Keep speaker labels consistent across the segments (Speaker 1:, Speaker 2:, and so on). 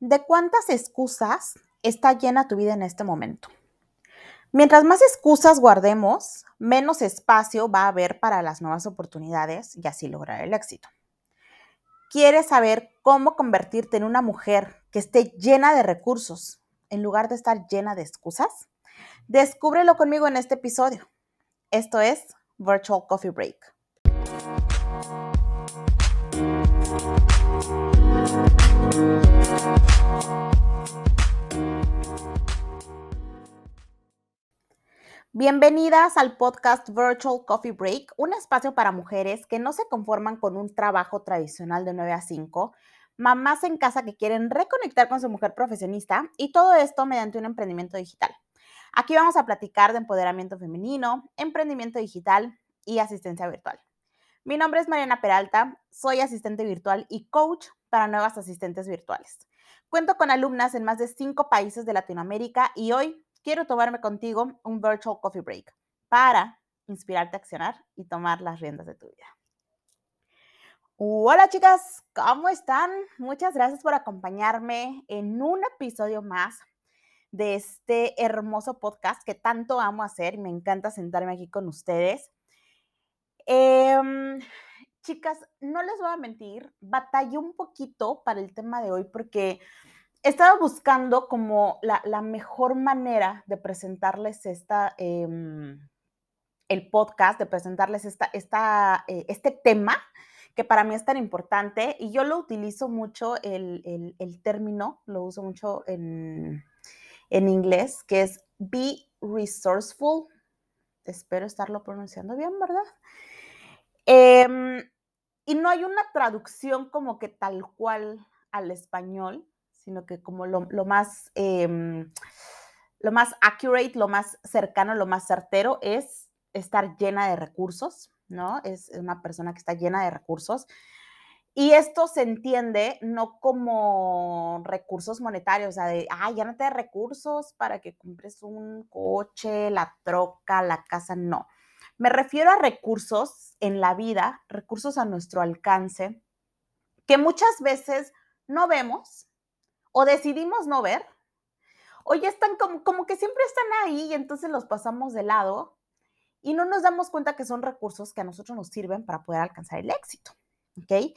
Speaker 1: ¿De cuántas excusas está llena tu vida en este momento? Mientras más excusas guardemos, menos espacio va a haber para las nuevas oportunidades y así lograr el éxito. ¿Quieres saber cómo convertirte en una mujer que esté llena de recursos en lugar de estar llena de excusas? Descúbrelo conmigo en este episodio. Esto es Virtual Coffee Break. Bienvenidas al podcast Virtual Coffee Break, un espacio para mujeres que no se conforman con un trabajo tradicional de 9 a 5, mamás en casa que quieren reconectar con su mujer profesionista y todo esto mediante un emprendimiento digital. Aquí vamos a platicar de empoderamiento femenino, emprendimiento digital y asistencia virtual. Mi nombre es Mariana Peralta, soy asistente virtual y coach para nuevas asistentes virtuales. Cuento con alumnas en más de cinco países de Latinoamérica y hoy quiero tomarme contigo un virtual coffee break para inspirarte a accionar y tomar las riendas de tu vida. Hola chicas, ¿cómo están? Muchas gracias por acompañarme en un episodio más de este hermoso podcast que tanto amo hacer y me encanta sentarme aquí con ustedes. Em, chicas, no les voy a mentir, batallé un poquito para el tema de hoy porque estaba buscando como la, mejor manera de presentarles esta, em, el podcast, de presentarles esta, esta, eh, este tema que para mí es tan importante y yo lo utilizo mucho, el, término, lo uso mucho en, en inglés, que es be resourceful. Espero estarlo pronunciando bien, ¿verdad? Em, y no hay una traducción como que tal cual al español, sino que como lo, más, em, lo más accurate, lo más cercano, lo más certero es estar llena de recursos, ¿no? Es una persona que está llena de recursos. Y esto se entiende no como recursos monetarios, o sea, de, ay, ya no te recursos para que compres un coche, la troca, la casa, no. Me refiero a recursos en la vida, recursos a nuestro alcance, que muchas veces no vemos, o decidimos no ver, o ya están como, como que siempre están ahí y entonces los pasamos de lado y no nos damos cuenta que son recursos que a nosotros nos sirven para poder alcanzar el éxito. ¿Ok?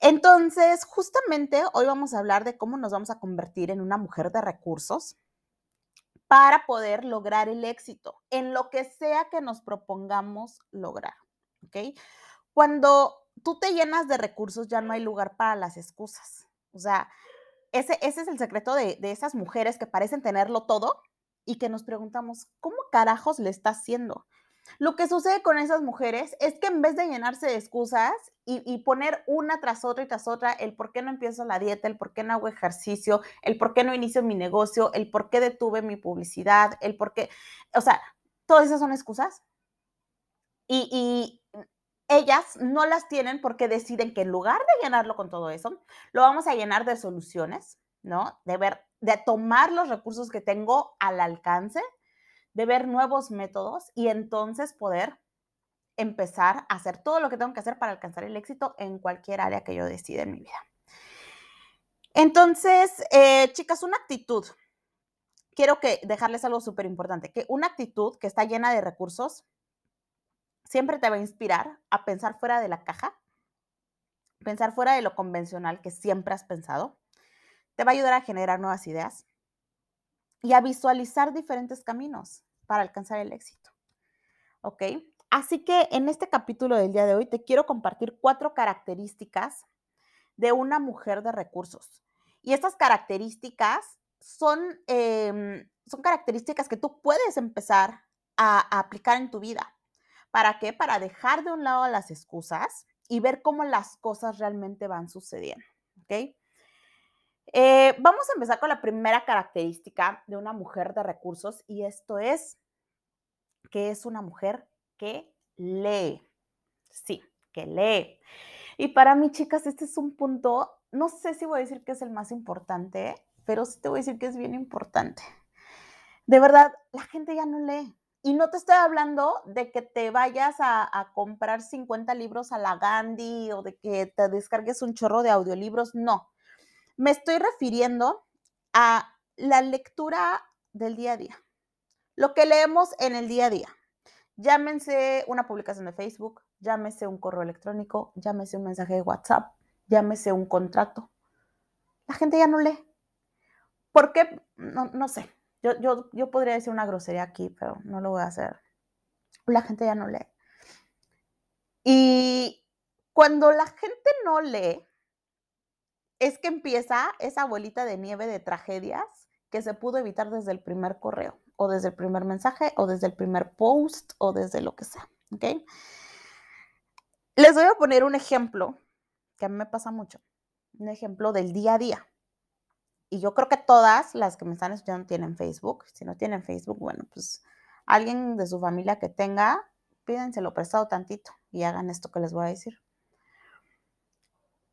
Speaker 1: Entonces, justamente hoy vamos a hablar de cómo nos vamos a convertir en una mujer de recursos para poder lograr el éxito en lo que sea que nos propongamos lograr. ¿Ok? Cuando tú te llenas de recursos, ya no hay lugar para las excusas. O sea, ese, es el secreto de, esas mujeres que parecen tenerlo todo y que nos preguntamos, ¿cómo carajos le está haciendo? Lo que sucede con esas mujeres es que en vez de llenarse de excusas y, poner una tras otra y tras otra, el por qué no empiezo la dieta, el por qué no hago ejercicio, el por qué no inicio mi negocio, el por qué detuve mi publicidad, el por qué, o sea, todas esas son excusas. y, ellas no las tienen porque deciden que en lugar de llenarlo con todo eso, lo vamos a llenar de soluciones, ¿no? De ver, de tomar los recursos que tengo al alcance, de ver nuevos métodos y entonces poder empezar a hacer todo lo que tengo que hacer para alcanzar el éxito en cualquier área que yo decida en mi vida. Entonces, eh, chicas, una actitud. Quiero que dejarles algo súper importante, que una actitud que está llena de recursos siempre te va a inspirar a pensar fuera de la caja, pensar fuera de lo convencional que siempre has pensado. Te va a ayudar a generar nuevas ideas y a visualizar diferentes caminos para alcanzar el éxito. ¿Ok? Así que en este capítulo del día de hoy te quiero compartir cuatro características de una mujer de recursos. Y estas características son, em, son características que tú puedes empezar a aplicar en tu vida. ¿Para qué? Para dejar de un lado las excusas y ver cómo las cosas realmente van sucediendo. ¿Ok? Eh, vamos a empezar con la primera característica de una mujer de recursos y esto es que es una mujer que lee. Sí, que lee. Y para mí, chicas, este es un punto, no sé si voy a decir que es el más importante, pero sí te voy a decir que es bien importante. De verdad, la gente ya no lee. Y no te estoy hablando de que te vayas a, comprar 50 libros a la Gandhi o de que te descargues un chorro de audiolibros, no. Me estoy refiriendo a la lectura del día a día, lo que leemos en el día a día. Llámense una publicación de Facebook, llámese un correo electrónico, llámese un mensaje de WhatsApp, llámese un contrato. La gente ya no lee. ¿Por qué? No, sé. Yo, yo, yo podría decir una grosería aquí, pero no lo voy a hacer. La gente ya no lee. Y cuando la gente no lee, es que empieza esa bolita de nieve de tragedias que se pudo evitar desde el primer correo, o desde el primer mensaje, o desde el primer post, o desde lo que sea. ¿Ok? Les voy a poner un ejemplo que a mí me pasa mucho. Un ejemplo del día a día. Y yo creo que todas las que me están escuchando tienen Facebook. Si no tienen Facebook, bueno, pues alguien de su familia que tenga, pídenselo prestado tantito y hagan esto que les voy a decir.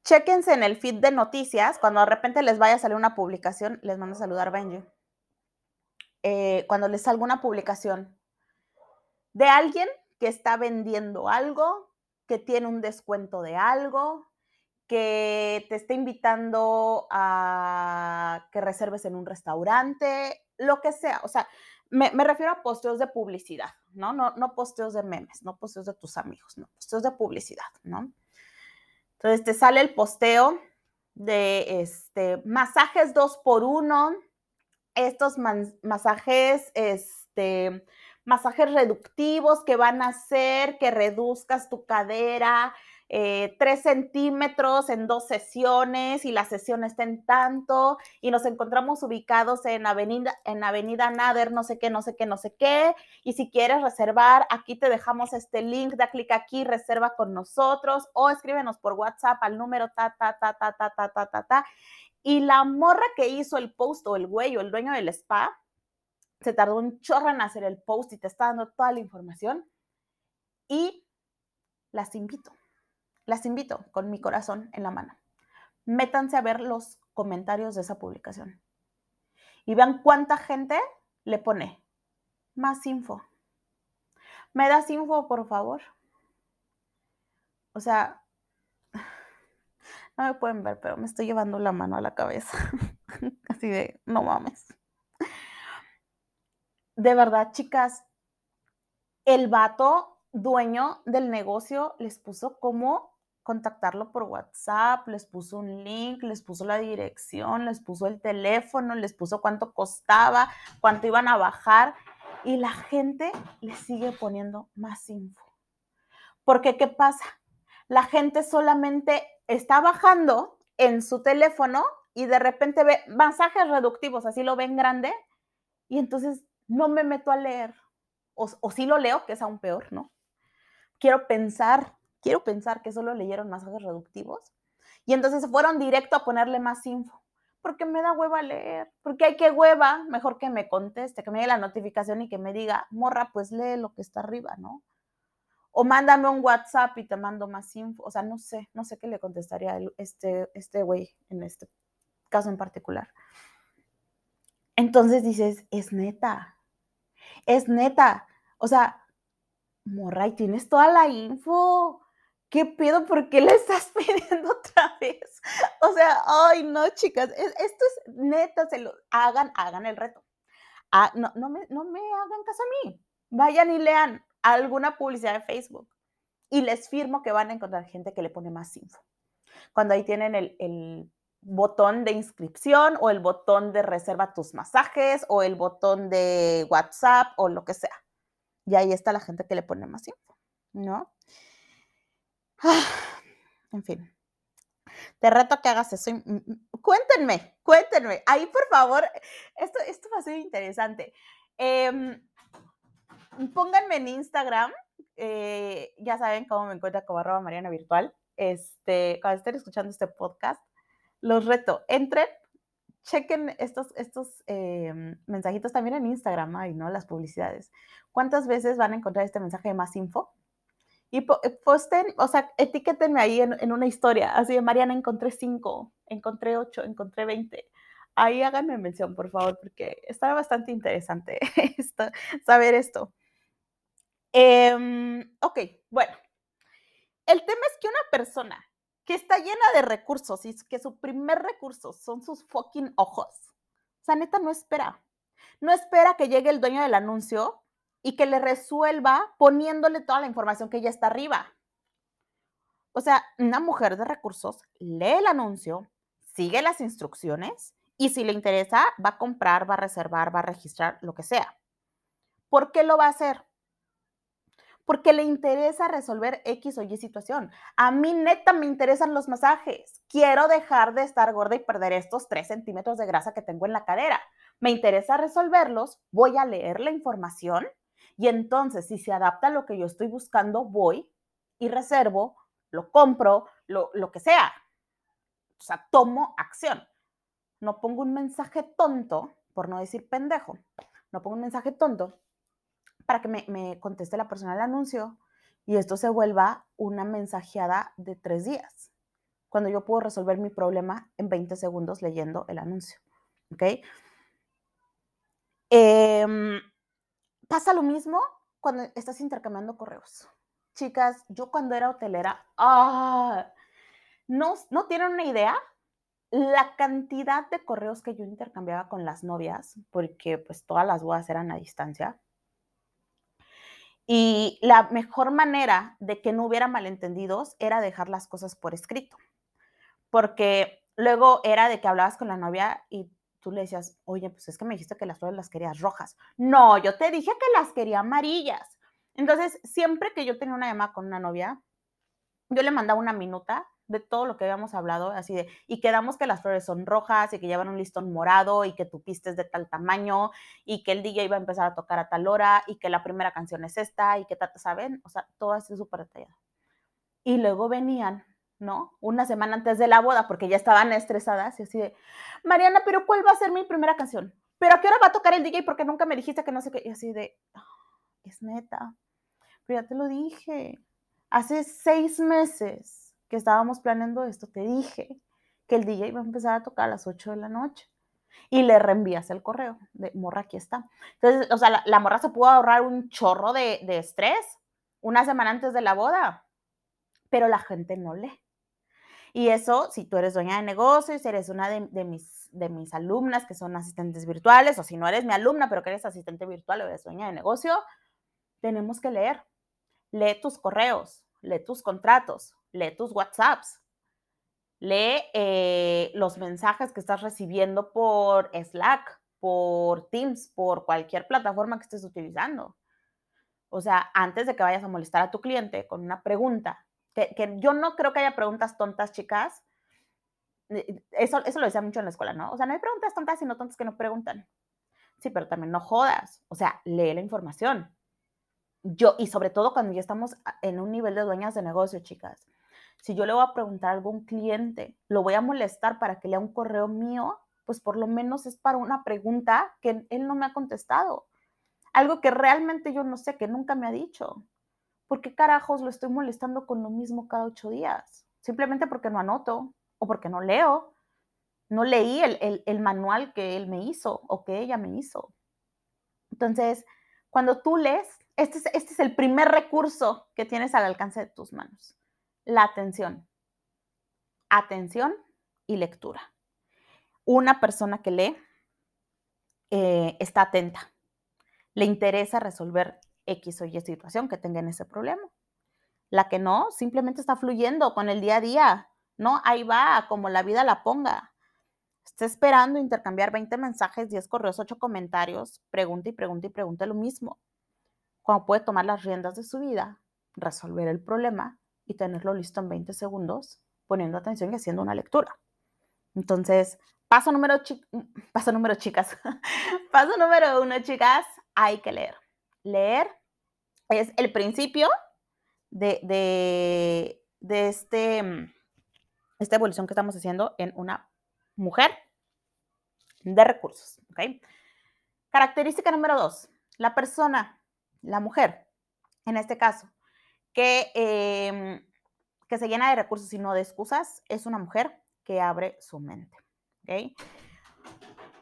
Speaker 1: Chéquense en el feed de noticias, cuando de repente les vaya a salir una publicación, les mando a saludar Benji. Eh, cuando les salga una publicación de alguien que está vendiendo algo, que tiene un descuento de algo, que te está invitando a que reserves en un restaurante, lo que sea. O sea, me, refiero a posteos de publicidad, ¿no? ¿no? No posteos de memes, no posteos de tus amigos, no, posteos de publicidad, ¿no? Entonces te sale el posteo de este, masajes dos por uno, estos masajes, este, masajes reductivos que van a hacer que reduzcas tu cadera, eh, tres centímetros en dos sesiones y la sesión está en tanto y nos encontramos ubicados en Avenida, en Avenida Nader, no sé qué, no sé qué, no sé qué. Y si quieres reservar, aquí te dejamos este link, da clic aquí, reserva con nosotros o escríbenos por WhatsApp al número ta, ta, ta, ta, ta, ta, ta, ta, ta. Y la morra que hizo el post o el güey o el dueño del spa, se tardó un chorro en hacer el post y te está dando toda la información. Y las invito las invito con mi corazón en la mano. Métanse a ver los comentarios de esa publicación y vean cuánta gente le pone más info. ¿Me das info, por favor? O sea, no me pueden ver, pero me estoy llevando la mano a la cabeza. Así de, no mames. De verdad, chicas, el vato dueño del negocio les puso como contactarlo por WhatsApp, les puso un link, les puso la dirección, les puso el teléfono, les puso cuánto costaba, cuánto iban a bajar y la gente les sigue poniendo más info. Porque, ¿qué pasa? La gente solamente está bajando en su teléfono y de repente ve masajes reductivos, así lo ven grande, y entonces no me meto a leer. O, o sí lo leo, que es aún peor, ¿no? Quiero pensar quiero pensar que solo leyeron masajes reductivos y entonces fueron directo a ponerle más info. Porque me da hueva leer, porque hay que hueva, mejor que me conteste, que me dé la notificación y que me diga, morra, pues lee lo que está arriba, ¿no? O mándame un WhatsApp y te mando más info. O sea, no sé, no sé qué le contestaría este, este güey en este caso en particular. Entonces dices, es neta, es neta. O sea, morra, y tienes toda la info. ¿Qué pedo? ¿Por qué le estás pidiendo otra vez? O sea, ay, no, chicas, esto es neta, se lo hagan, hagan el reto. Ah, no, no me hagan caso a mí. Vayan y lean alguna publicidad de Facebook y les firmo que van a encontrar gente que le pone más info. Cuando ahí tienen el, el botón de inscripción o el botón de reserva tus masajes o el botón de WhatsApp o lo que sea. Y ahí está la gente que le pone más info, ¿no? en fin. Te reto que hagas eso. Cuéntenme, cuéntenme. Ahí, por favor, esto, esto va a ser interesante. Em, pónganme en Instagram. Eh, ya saben cómo me encuentro como arroba Mariana Virtual. Este, cuando estén escuchando este podcast, los reto. Entren, chequen estos, estos em, mensajitos también en Instagram, ay, ¿no? Las publicidades. ¿Cuántas veces van a encontrar este mensaje de más info? Y eh, posten, o sea, etiquétenme ahí en, una historia, así de Mariana, encontré cinco, encontré ocho, encontré veinte. Ahí háganme mención, por favor, porque está bastante interesante saber esto. Em, ok, bueno. El tema es que una persona que está llena de recursos y que su primer recurso son sus fucking ojos. O no espera. No espera que llegue el dueño del anuncio y que le resuelva poniéndole toda la información que ya está arriba. O sea, una mujer de recursos lee el anuncio, sigue las instrucciones y si le interesa, va a comprar, va a reservar, va a registrar, lo que sea. ¿Por qué lo va a hacer? Porque le interesa resolver X o Y situación. A mí neta me interesan los masajes. Quiero dejar de estar gorda y perder estos 3 centímetros de grasa que tengo en la cadera. Me interesa resolverlos, voy a leer la información y entonces si se adapta a lo que yo estoy buscando, voy y reservo, lo compro, lo, lo que sea. O sea, tomo acción. No pongo un mensaje tonto, por no decir pendejo, no pongo un mensaje tonto para que me, conteste la persona el anuncio y esto se vuelva una mensajeada de tres días, cuando yo puedo resolver mi problema en 20 segundos leyendo el anuncio. ¿Ok? Em, pasa lo mismo cuando estás intercambiando correos. Chicas, yo cuando era hotelera, ¡ah! no, no tienen una idea la cantidad de correos que yo intercambiaba con las novias, porque pues todas las bodas eran a distancia. Y la mejor manera de que no hubiera malentendidos era dejar las cosas por escrito. Porque luego era de que hablabas con la novia y tú le decías, oye, pues es que me dijiste que las flores las querías rojas. No, yo te dije que las quería amarillas. Entonces, siempre que yo tenía una llamada con una novia, yo le mandaba una minuta de todo lo que habíamos hablado, así de, y quedamos que las flores son rojas y que llevan un listón morado y que tu pista es de tal tamaño y que el DJ iba a empezar a tocar a tal hora y que la primera canción es esta y que, ¿saben? O sea, todo así súper detallado. Y luego venían, ¿no? Una semana antes de la boda, porque ya estaban estresadas y así de, Mariana, pero ¿cuál va a ser mi primera canción? ¿Pero a qué hora va a tocar el DJ? Porque nunca me dijiste que no sé qué. Y así de, es neta. Pero ya te lo dije. Hace seis meses que estábamos planeando esto, te dije que el DJ iba a empezar a tocar a las 8 de la noche. Y le reenvías el correo de morra, aquí está. Entonces, o sea, la, morra se pudo ahorrar un chorro de, estrés una semana antes de la boda, pero la gente no lee. Y eso, si tú eres dueña de negocios, si eres una de, mis, de mis alumnas que son asistentes virtuales, o si no eres mi alumna, pero que eres asistente virtual o eres dueña de negocio, tenemos que leer. Lee tus correos, lee tus contratos, lee tus WhatsApps, lee eh, los mensajes que estás recibiendo por Slack, por Teams, por cualquier plataforma que estés utilizando. O sea, antes de que vayas a molestar a tu cliente con una pregunta, que, yo no creo que haya preguntas tontas, chicas. Eh, eso, eso lo decía mucho en la escuela, ¿no? O sea, no hay preguntas tontas, sino tontas que no preguntan. Sí, pero también no jodas. O sea, lee la información. Yo, y sobre todo cuando ya estamos en un nivel de dueñas de negocio, chicas. Si yo le voy a preguntar a algún cliente, lo voy a molestar para que lea un correo mío, pues por lo menos es para una pregunta que él no me ha contestado. Algo que realmente yo no sé, que nunca me ha dicho. ¿Por qué carajos lo estoy molestando con lo mismo cada ocho días? Simplemente porque no anoto o porque no leo. No leí el, el manual que él me hizo o que ella me hizo. Entonces, cuando tú lees, este es, este es el primer recurso que tienes al alcance de tus manos la atención. Atención y lectura. Una persona que lee eh, está atenta, le interesa resolver X o Y situación que tenga en ese problema. La que no, simplemente está fluyendo con el día a día, ¿no? Ahí va, como la vida la ponga. Está esperando intercambiar 20 mensajes, 10 correos, 8 comentarios, pregunta y pregunta y pregunta lo mismo. Cuando puede tomar las riendas de su vida, resolver el problema y tenerlo listo en 20 segundos, poniendo atención y haciendo una lectura. Entonces, paso número, paso número chicas, paso número uno, chicas, hay que leer. Leer es el principio de, de, de este, esta evolución que estamos haciendo en una mujer de recursos. Característica número dos, la persona, la mujer, en este caso, que, em, que se llena de recursos y no de excusas, es una mujer que abre su mente.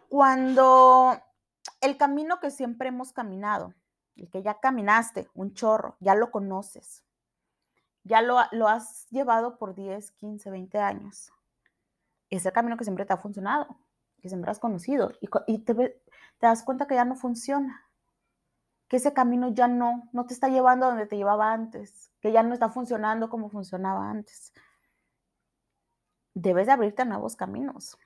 Speaker 1: Cuando el camino que siempre hemos caminado, el que ya caminaste, un chorro, ya lo conoces, ya lo, lo has llevado por 10, 15, 20 años. Es el camino que siempre te ha funcionado, que siempre has conocido, y, te, te das cuenta que ya no funciona que ese camino ya no, no te está llevando donde te llevaba antes, que ya no está funcionando como funcionaba antes. Debes de abrirte a nuevos caminos.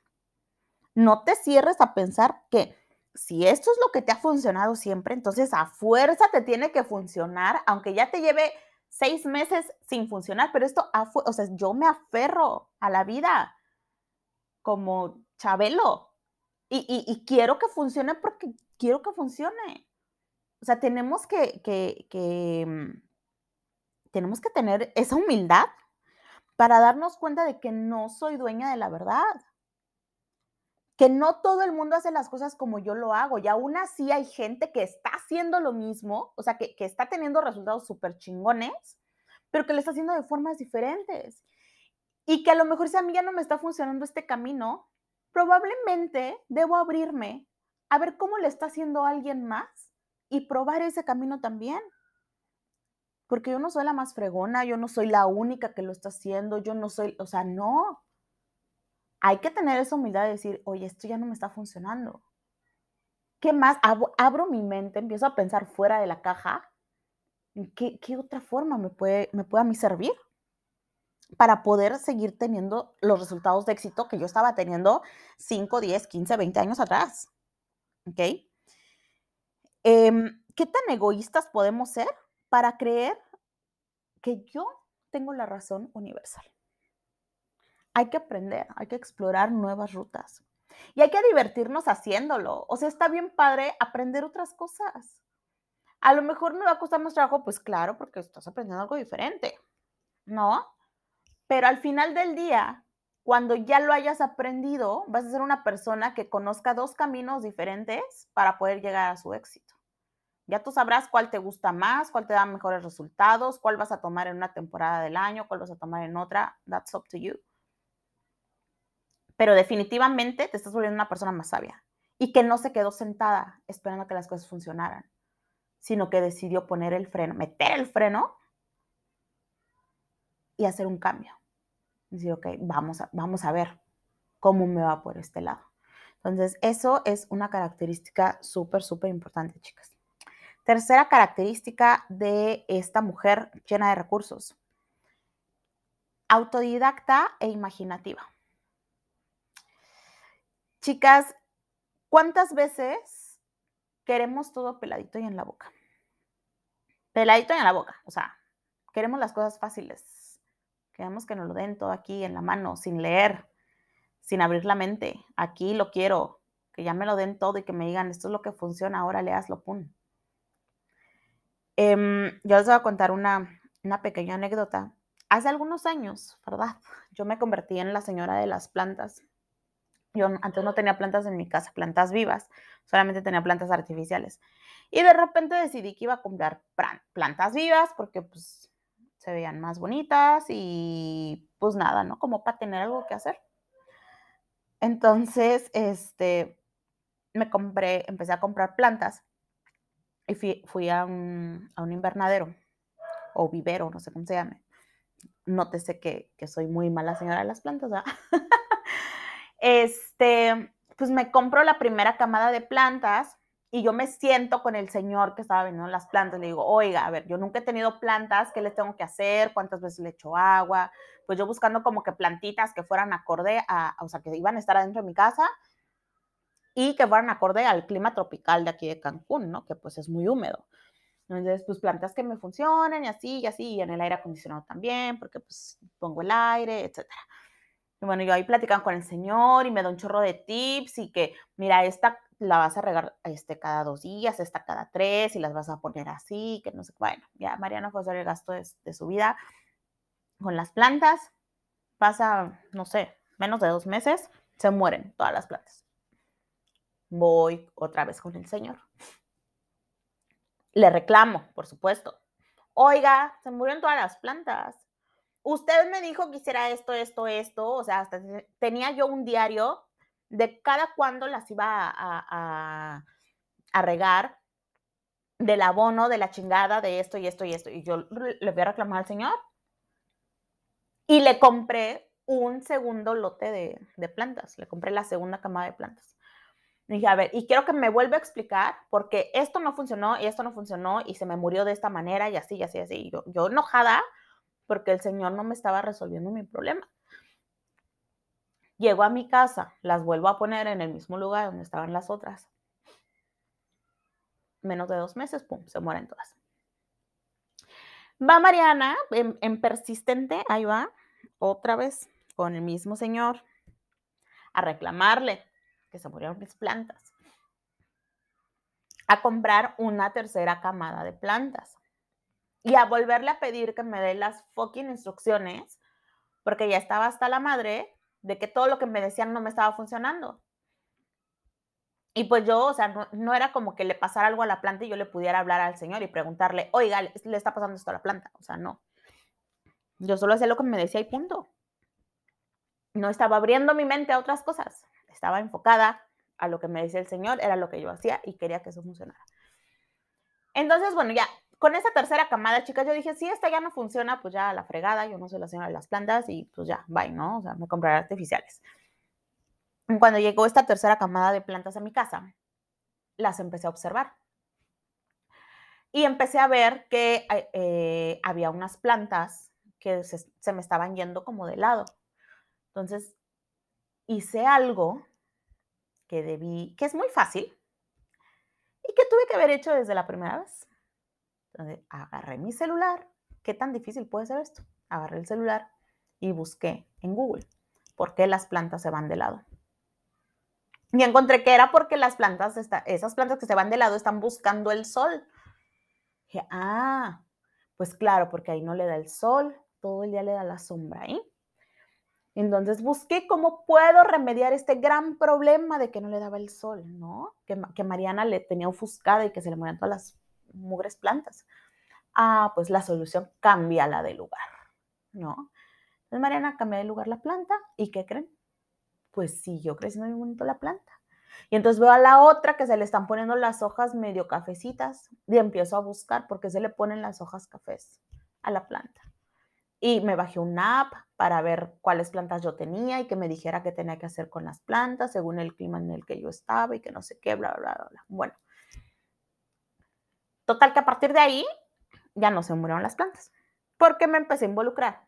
Speaker 1: No te cierres a pensar que si esto es lo que te ha funcionado siempre, entonces a fuerza te tiene que funcionar, aunque ya te lleve seis meses sin funcionar, pero esto, o sea, yo me aferro a la vida como Chabelo y, y quiero que funcione porque quiero que funcione o sea, tenemos que, que, mm, tenemos que tener esa humildad para darnos cuenta de que no soy dueña de la verdad. Que no todo el mundo hace las cosas como yo lo hago y aún así hay gente que está haciendo lo mismo, o sea, que, que está teniendo resultados súper chingones, pero que lo está haciendo de formas diferentes. Y que a lo mejor si a mí ya no me está funcionando este camino, probablemente debo abrirme a ver cómo le está haciendo alguien más y probar ese camino también. Porque yo no soy la más fregona, yo no soy la única que lo está haciendo, yo no soy, o sea, no. Hay que tener esa humildad de decir, oye, esto ya no me está funcionando. ¿Qué más? Abro, mi mente, empiezo a pensar fuera de la caja. ¿Qué, qué otra forma me puede, me a mí servir? para poder seguir teniendo los resultados de éxito que yo estaba teniendo 5, 10, 15, 20 años atrás. ¿Ok? Em, ¿Qué tan egoístas podemos ser para creer que yo tengo la razón universal? Hay que aprender, hay que explorar nuevas rutas y hay que divertirnos haciéndolo. O sea, está bien padre aprender otras cosas. A lo mejor me va a costar más trabajo, pues claro, porque estás aprendiendo algo diferente, ¿no? Pero al final del día, cuando ya lo hayas aprendido, vas a ser una persona que conozca dos caminos diferentes para poder llegar a su éxito. Ya tú sabrás cuál te gusta más, cuál te da mejores resultados, cuál vas a tomar en una temporada del año, cuál vas a tomar en otra. That's up to you. Pero definitivamente te estás volviendo una persona más sabia y que no se quedó sentada esperando que las cosas funcionaran, sino que decidió poner el freno, meter el freno y hacer un cambio. Decir, ok, vamos a, vamos a ver cómo me va por este lado. Entonces, eso es una característica súper, súper importante, chicas. Tercera característica de esta mujer llena de recursos. Autodidacta e imaginativa. Chicas, ¿cuántas veces queremos todo peladito y en la boca? Peladito y en la boca, o sea, queremos las cosas fáciles. Queremos que nos lo den todo aquí en la mano, sin leer, sin abrir la mente. Aquí lo quiero, que ya me lo den todo y que me digan, esto es lo que funciona, ahora le pum. Em, yo les voy a contar una, pequeña anécdota. Hace algunos años, ¿verdad? Yo me convertí en la señora de las plantas. Yo antes no tenía plantas en mi casa, plantas vivas, solamente tenía plantas artificiales. Y de repente decidí que iba a comprar plantas vivas porque pues se veían más bonitas y pues nada, ¿no? Como para tener algo que hacer. Entonces, este, me compré, empecé a comprar plantas y fui, a, un, invernadero o vivero, no sé cómo se llame. Nótese que, que soy muy mala señora de las plantas, ¿verdad? este, pues me compro la primera camada de plantas y yo me siento con el señor que estaba vendiendo las plantas. Le digo, oiga, a ver, yo nunca he tenido plantas, ¿qué les tengo que hacer? ¿Cuántas veces le echo agua? Pues yo buscando como que plantitas que fueran acorde a, o sea, que iban a estar adentro de mi casa y que fueran acorde al clima tropical de aquí de Cancún, ¿no? Que pues es muy húmedo. Entonces, pues plantas que me funcionen y así, y así, y en el aire acondicionado también, porque pues pongo el aire, etcétera. Y bueno, yo ahí platican con el señor y me da un chorro de tips y que, mira, esta la vas a regar este, cada dos días, esta cada tres y las vas a poner así, que no sé, bueno, ya Mariana fue a hacer el gasto de, de su vida con las plantas, pasa, no sé, menos de dos meses, se mueren todas las plantas voy otra vez con el Señor. Le reclamo, por supuesto. Oiga, se murieron todas las plantas. Usted me dijo que hiciera esto, esto, esto. O sea, hasta tenía yo un diario de cada cuándo las iba a, regar, del abono, de la chingada, de esto y esto y esto. Y yo le voy a reclamar al Señor. Y le compré un segundo lote de, plantas, le compré la segunda camada de plantas. Y dije, a ver, y quiero que me vuelva a explicar porque esto no funcionó y esto no funcionó y se me murió de esta manera y así, y así, así. Y yo, yo enojada porque el Señor no me estaba resolviendo mi problema. Llego a mi casa, las vuelvo a poner en el mismo lugar donde estaban las otras. Menos de dos meses, pum, se mueren todas. Va Mariana en, persistente, ahí va, otra vez con el mismo señor, a reclamarle que se murieron mis plantas, a comprar una tercera camada de plantas y a volverle a pedir que me dé las fucking instrucciones, porque ya estaba hasta la madre de que todo lo que me decían no me estaba funcionando. Y pues yo, o sea, no, era como que le pasara algo a la planta y yo le pudiera hablar al señor y preguntarle, oiga, le, está pasando esto a la planta. O sea, no. Yo solo hacía lo que me decía y punto. No estaba abriendo mi mente a otras cosas. Estaba enfocada a lo que me decía el señor, era lo que yo hacía y quería que eso funcionara. Entonces, bueno, ya con esa tercera camada, chicas, yo dije, si esta ya no funciona, pues ya la fregada, yo no soy la señora de las plantas y pues ya, bye, ¿no? O sea, me compraré artificiales. Cuando llegó esta tercera camada de plantas a mi casa, las empecé a observar. Y empecé a ver que eh, había unas plantas que se me estaban yendo como de lado. Entonces, hice algo que debí, que es muy fácil y que tuve que haber hecho desde la primera vez agarré mi celular. ¿Qué tan difícil puede ser esto? Agarré el celular y busqué en Google por qué las plantas se van de lado. Y encontré que era porque las plantas, esas plantas que se van de lado están buscando el sol. Dije, ah, pues claro, porque ahí no le da el sol, todo el día le da la sombra ahí. Entonces busqué cómo puedo remediar este gran problema de que no le daba el sol, ¿no? Que, que Mariana le tenía ofuscada y que se le morían todas las mugres plantas. Ah, pues la solución cambia la de lugar, ¿no? Entonces Mariana cambia de lugar la planta y ¿qué creen? Pues siguió creciendo muy bonito la planta. Y entonces veo a la otra que se le están poniendo las hojas medio cafecitas y empiezo a buscar por qué se le ponen las hojas cafés a la planta. Y me bajé una app para ver cuáles plantas yo tenía y que me dijera qué tenía que hacer con las plantas según el clima en el que yo estaba y que no sé qué, bla, bla, bla, bla. Bueno, Total que a partir de ahí ya no se murieron las plantas, porque me empecé a involucrar.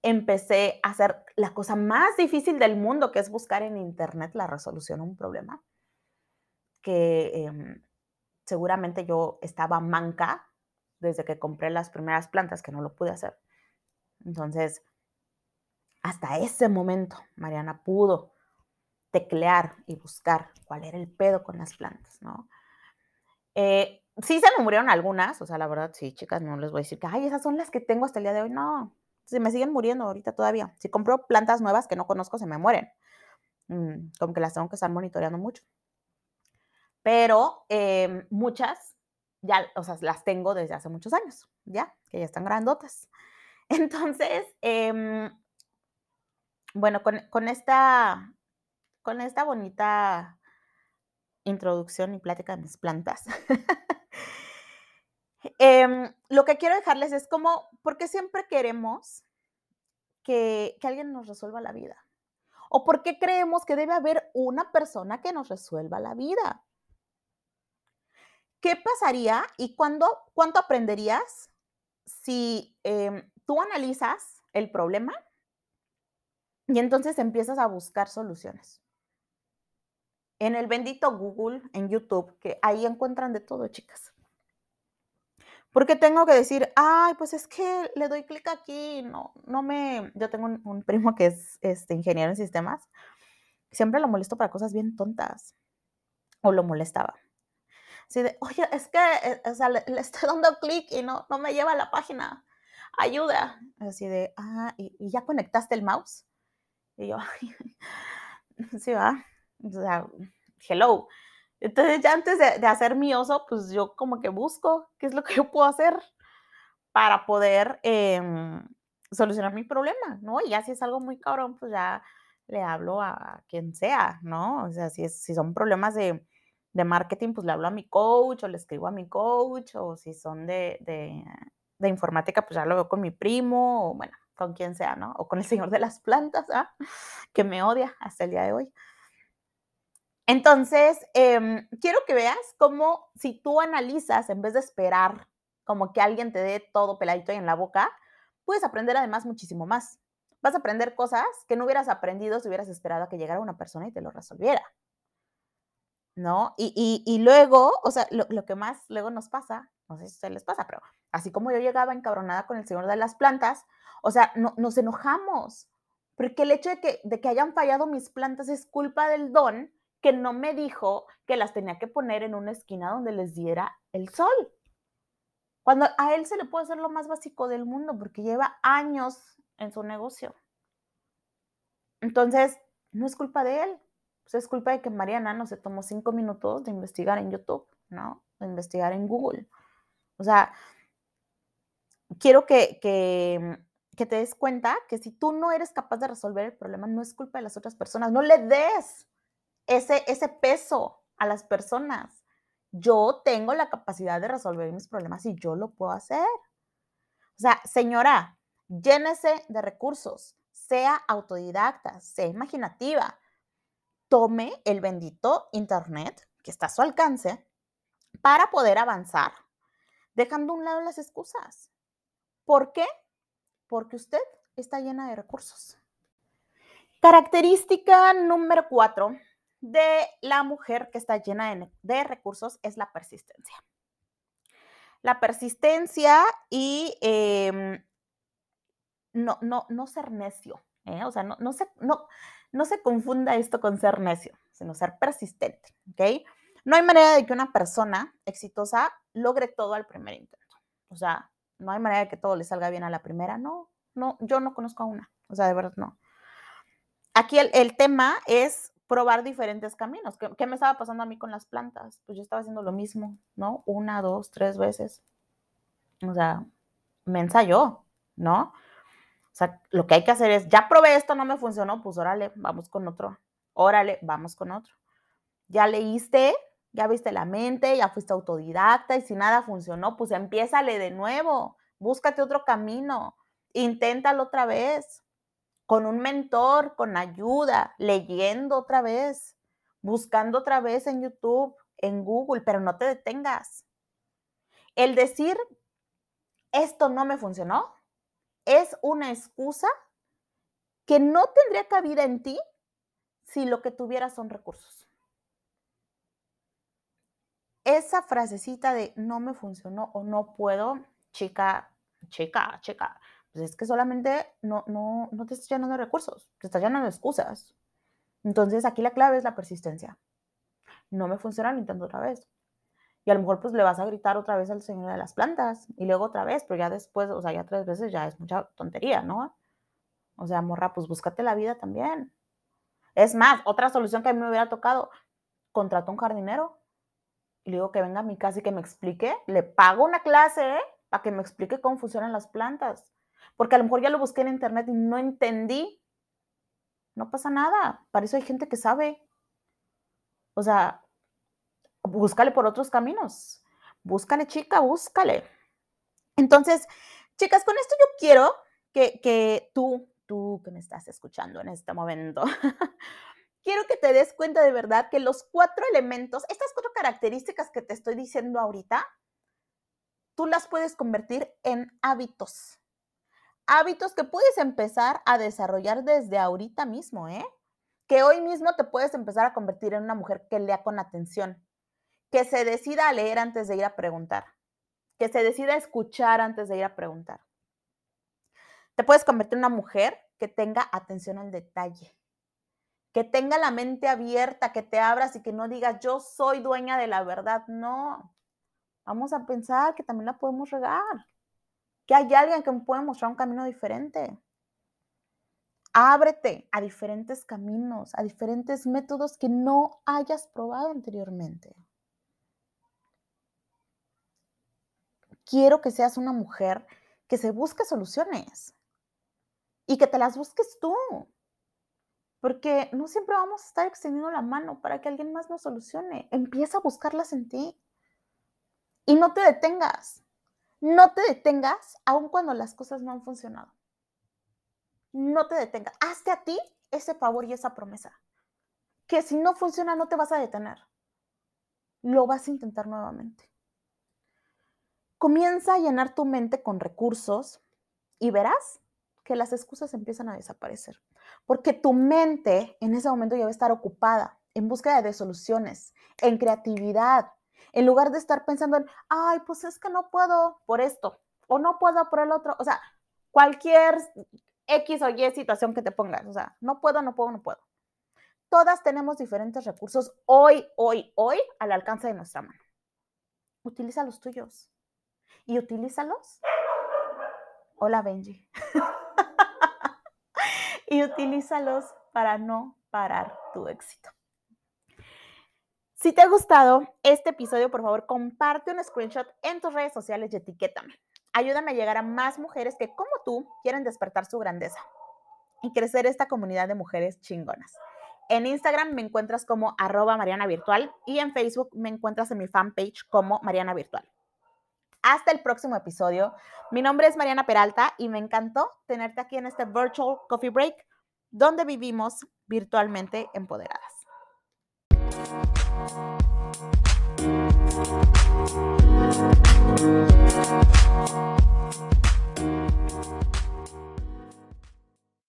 Speaker 1: Empecé a hacer la cosa más difícil del mundo, que es buscar en internet la resolución a un problema, que em, seguramente yo estaba manca desde que compré las primeras plantas, que no lo pude hacer. Entonces, hasta ese momento, Mariana pudo teclear y buscar cuál era el pedo con las plantas, ¿no? Eh, sí se me murieron algunas, o sea, la verdad, sí, chicas, no les voy a decir que, ay, esas son las que tengo hasta el día de hoy. No, se me siguen muriendo ahorita todavía. Si compro plantas nuevas que no conozco, se me mueren. Mm, como que las tengo que estar monitoreando mucho. Pero em, muchas, ya, o sea, las tengo desde hace muchos años, ya, que ya están grandotas. Entonces, em, bueno, con, con, esta, con esta bonita introducción y plática de mis plantas. Em, lo que quiero dejarles es como, porque siempre queremos que, que alguien nos resuelva la vida? ¿O por qué creemos que debe haber una persona que nos resuelva la vida? ¿Qué pasaría y cuánto aprenderías si em, tú analizas el problema y entonces empiezas a buscar soluciones? En el bendito Google, en YouTube, que ahí encuentran de todo, chicas. Porque tengo que decir, ay, pues es que le doy clic aquí, no, no me, yo tengo un, primo que es este, ingeniero en sistemas, siempre lo molesto para cosas bien tontas, o lo molestaba. Así de, oye, es que, eh, o sea, le, estoy dando clic y no, no me lleva a la página, ayuda. Así de, ah, ¿y, ya conectaste el mouse? Y yo, sí, va, o sea, hello. Entonces ya antes de, hacer mi oso, pues yo como que busco qué es lo que yo puedo hacer para poder em, solucionar mi problema, ¿no? Y ya si es algo muy cabrón, pues ya le hablo a quien sea, ¿no? O sea, si, es, si son problemas de, marketing, pues le hablo a mi coach o le escribo a mi coach, o si son de, de, informática, pues ya lo veo con mi primo, o bueno, con quien sea, ¿no? O con el señor de las plantas, ¿ah? que me odia hasta el día de hoy. Entonces, em, quiero que veas cómo si tú analizas, en vez de esperar como que alguien te dé todo peladito ahí en la boca, puedes aprender además muchísimo más. Vas a aprender cosas que no hubieras aprendido si hubieras esperado a que llegara una persona y te lo resolviera. ¿No? Y, luego, o sea, lo, que más luego nos pasa, no sé si se les pasa, pero así como yo llegaba encabronada con el señor de las plantas, o sea, no, nos enojamos, porque el hecho de que, de que hayan fallado mis plantas es culpa del don que no me dijo que las tenía que poner en una esquina donde les diera el sol. Cuando a él se le puede hacer lo más básico del mundo porque lleva años en su negocio. Entonces, no es culpa de él, es culpa de que Mariana no se tomó cinco minutos de investigar en YouTube, ¿no? De investigar en Google. O sea, quiero que, que te des cuenta que si tú no eres capaz de resolver el problema, no es culpa de las otras personas. No le des ese, ese peso a las personas. Yo tengo la capacidad de resolver mis problemas y yo lo puedo hacer. O sea, señora, llénese de recursos, sea autodidacta, sea imaginativa, tome el bendito Internet que está a su alcance para poder avanzar, dejando a un lado las excusas. ¿Por qué? Porque usted está llena de recursos. Característica número cuatro de la mujer que está llena de, recursos es la persistencia. La persistencia y em, no, no, no ser necio, ¿eh? o sea, no, no, se, no, no se confunda esto con ser necio, sino ser persistente. No hay manera de que una persona exitosa logre todo al primer intento. O sea, no hay manera de que todo le salga bien a la primera, no, no, yo no conozco a una, o sea, de verdad no. Aquí el, el tema es probar diferentes caminos. ¿Qué, me estaba pasando a mí con las plantas? Pues yo estaba haciendo lo mismo, ¿no? Una, dos, tres veces. O sea, me ensayó, ¿no? O sea, lo que hay que hacer es, ya probé esto, no me funcionó, pues órale, vamos con otro. Órale, vamos con otro. Ya leíste, ya viste la mente, ya fuiste autodidacta y si nada funcionó, pues empiézale de nuevo, búscate otro camino, inténtalo otra vez con un mentor, con ayuda, leyendo otra vez, buscando otra vez en YouTube, en Google, pero no te detengas. El decir, esto no me funcionó, es una excusa que no tendría cabida en ti si lo que tuvieras son recursos. Esa frasecita de no me funcionó o no puedo, chica, chica, chica, pues es que solamente no, no, no te estás llenando de recursos, te estás llenando de excusas. Entonces aquí la clave es la persistencia. No me funciona, lo intento otra vez. Y a lo mejor pues le vas a gritar otra vez al señor de las plantas y luego otra vez, pero ya después, o sea, ya tres veces ya es mucha tontería, ¿no? O sea, morra, pues búscate la vida también. Es más, otra solución que a mí me hubiera tocado, contrato un jardinero y le digo que venga a mi casa y que me explique, le pago una clase para que me explique cómo funcionan las plantas porque a lo mejor ya lo busqué en internet y no entendí. No pasa nada, para eso hay gente que sabe. O sea, búscale por otros caminos. Búscale, chica, búscale. Entonces, chicas, con esto yo quiero que, que tú, tú que me estás escuchando en este momento, quiero que te des cuenta de verdad que los cuatro elementos, estas cuatro características que te estoy diciendo ahorita, tú las puedes convertir en hábitos hábitos que puedes empezar a desarrollar desde ahorita mismo, ¿eh? Que hoy mismo te puedes empezar a convertir en una mujer que lea con atención, que se decida a leer antes de ir a preguntar, que se decida a escuchar antes de ir a preguntar. Te puedes convertir en una mujer que tenga atención al detalle, que tenga la mente abierta, que te abras y que no digas yo soy dueña de la verdad. No, vamos a pensar que también la podemos regar que hay alguien que me puede mostrar un camino diferente. Ábrete a diferentes caminos, a diferentes métodos que no hayas probado anteriormente. Quiero que seas una mujer que se busque soluciones y que te las busques tú. Porque no siempre vamos a estar extendiendo la mano para que alguien más nos solucione. Empieza a buscarlas en ti. Y no te detengas. No te detengas aun cuando las cosas no han funcionado. no te detengas. Hazte a ti ese favor y esa promesa. Que si no funciona, no te vas a detener. Lo vas a intentar nuevamente. Comienza a llenar tu mente con recursos y verás que las excusas empiezan a desaparecer. Porque tu mente en ese momento ya va a estar ocupada en búsqueda de soluciones, en creatividad, en lugar de estar pensando en, ay, pues es que no puedo por esto o no puedo por el otro. O sea, cualquier X o Y situación que te pongas. O sea, no puedo, no puedo, no puedo. Todas tenemos diferentes recursos hoy, hoy, hoy al alcance de nuestra mano. Utiliza los tuyos y utilízalos. Hola Benji. y utilízalos para no parar tu éxito. Si te ha gustado este episodio, por favor, comparte un screenshot en tus redes sociales y etiquétame. Ayúdame a llegar a más mujeres que, como tú, quieren despertar su grandeza y crecer esta comunidad de mujeres chingonas. En Instagram me encuentras como arroba Mariana Virtual y en Facebook me encuentras en mi fanpage como Mariana Virtual. Hasta el próximo episodio. Mi nombre es Mariana Peralta y me encantó tenerte aquí en este Virtual Coffee Break donde vivimos virtualmente empoderadas. Thank